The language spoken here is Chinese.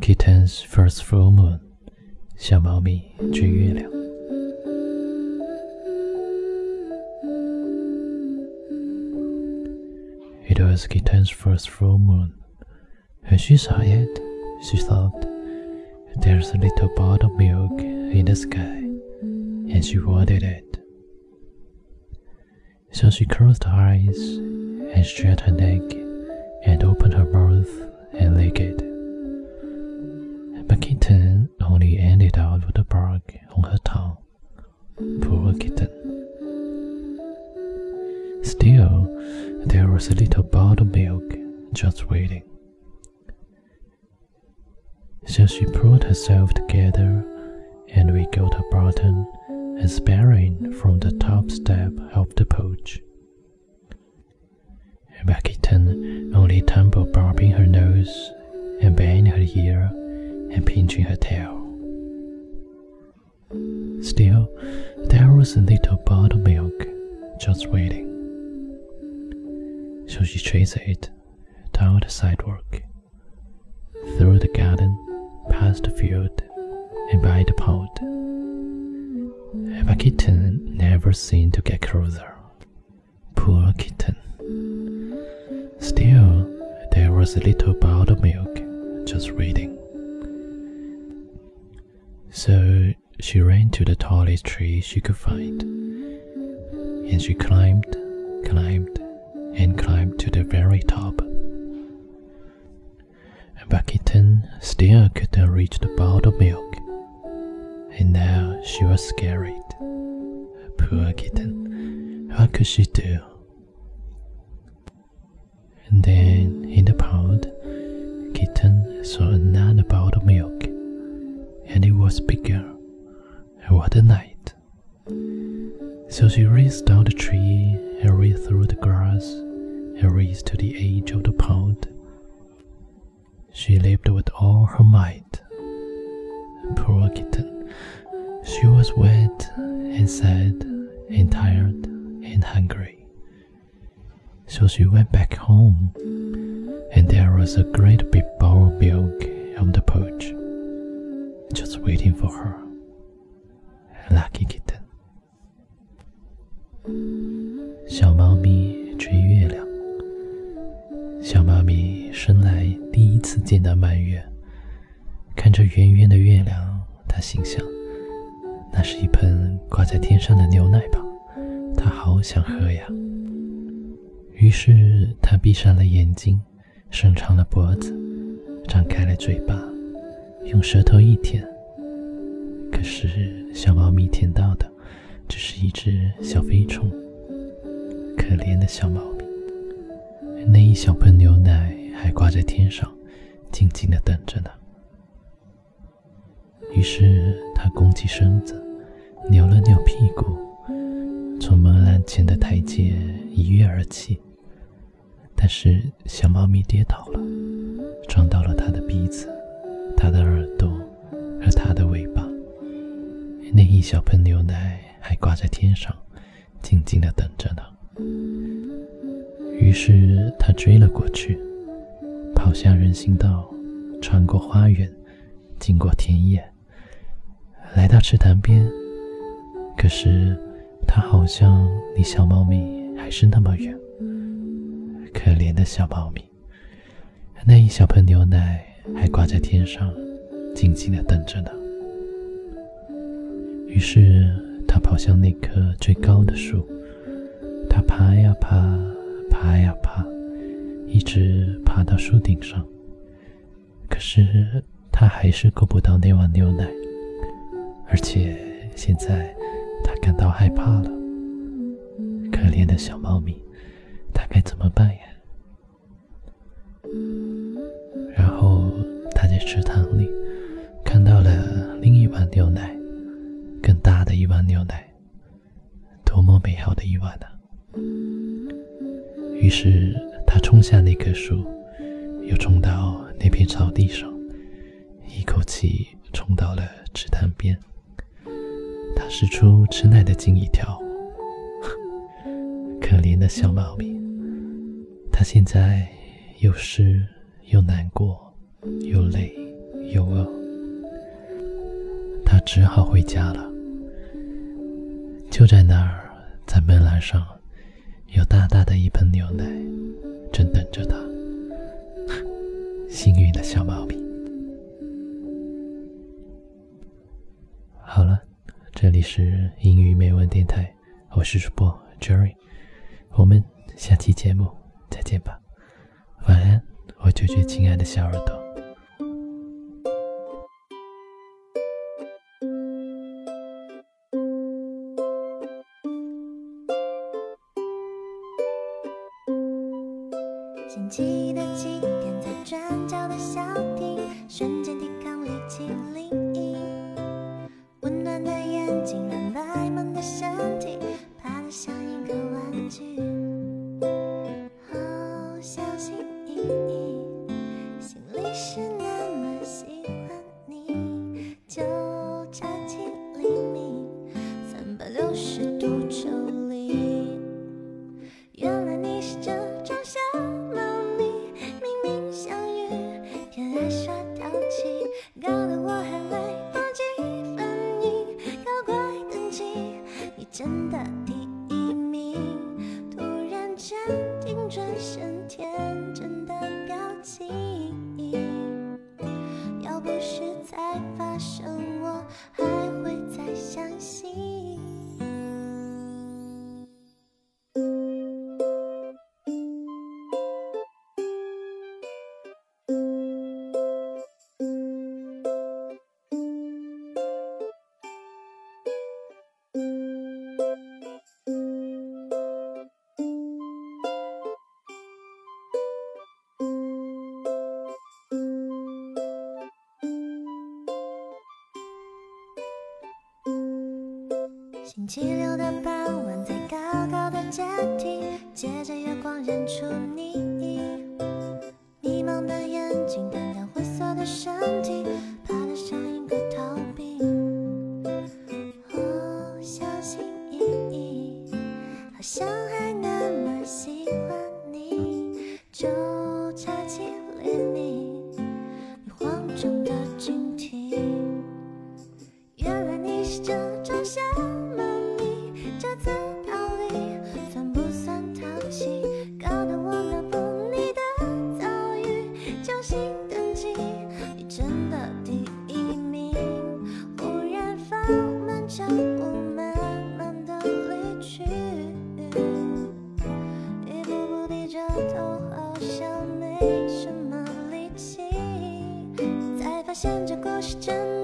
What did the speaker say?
Kitten's first full moon，小猫咪追月亮。It was Kitten's first full moon. When she saw it, she thought, There's a little bottle of milk in the sky, and she wanted it. So she closed her eyes and stretched her neck and opened her mouth and licked it. Still, there was a little bottle of milk just waiting. So she pulled herself together and wiggled her bottom aspiring from the top step of the porch. But kitten only tumbled bobbing her nose and banging her ear and pinching her tail. Still, there was a little bottle of milk just waiting. So she chased it down the sidewalk, through the garden, past the field, and by the pond. But kitten never seemed to get closer. Poor kitten. Still, there was a little bottle of milk just waiting. So she ran to the tallest tree she could find, and she climbed, climbed, and climbed to the very top. But kitten still couldn't reach the bottle of milk, and now she was scared. Poor kitten, what could she do? And then in the pond, kitten saw another bottle of milk, and it was bigger. What a night! So she raced down the tree and ran through the grass and raced to the edge of the pond. She leaped with all her might. Poor kitten, she was wet and sad and tired and hungry. So she went back home, and there was a great big bowl of milk on the porch, just waiting for her. Lucky kitten. 小猫咪追月亮。 小猫咪生来第一次见到满月，看着圆圆的月亮，它心想：那是一盆挂在天上的牛奶吧？它好想喝呀。于是它闭上了眼睛，伸长了脖子，张开了嘴巴，用舌头一舔。可是小猫咪舔到的只是一只小飞虫。可怜的小猫咪，那一小盆牛奶还挂在天上，静静的等着呢。于是它弓起身子，扭了扭屁股，从门栏前的台阶一跃而起。但是小猫咪跌倒了，撞到了它的鼻子、它的耳朵和它的尾巴。那一小盆牛奶还挂在天上，静静的等着呢。于是他追了过去，跑向人行道，穿过花园，经过田野，来到池塘边。可是他好像离小猫咪还是那么远。可怜的小猫咪，那一小盆牛奶还挂在天上，静静的等着呢。于是他跑向那棵最高的树。他爬呀爬，爬呀爬，一直爬到树顶上。可是他还是够不到那碗牛奶，而且现在他感到害怕了。可怜的小猫咪，它该怎么办呀？然后他在池塘里看到了另一碗牛奶，更大的一碗牛奶，多么美好的一碗啊！于是，他冲下那棵树，又冲到那片草地上，一口气冲到了池塘边。他使出吃奶的劲一跳。可怜的小猫咪，它现在又湿又难过，又累又饿，它只好回家了。就在那儿，在门栏上。有大大的一盆牛奶，正等着他。幸运的小猫咪。好了，这里是英语美文电台，我是主播 Jerry，我们下期节目再见吧。晚安，我最最亲爱的小耳朵。星期的起点，在转角的小亭，瞬间停。爱发生。星期六的傍晚在高高的阶梯借着月光认出你。这故事真。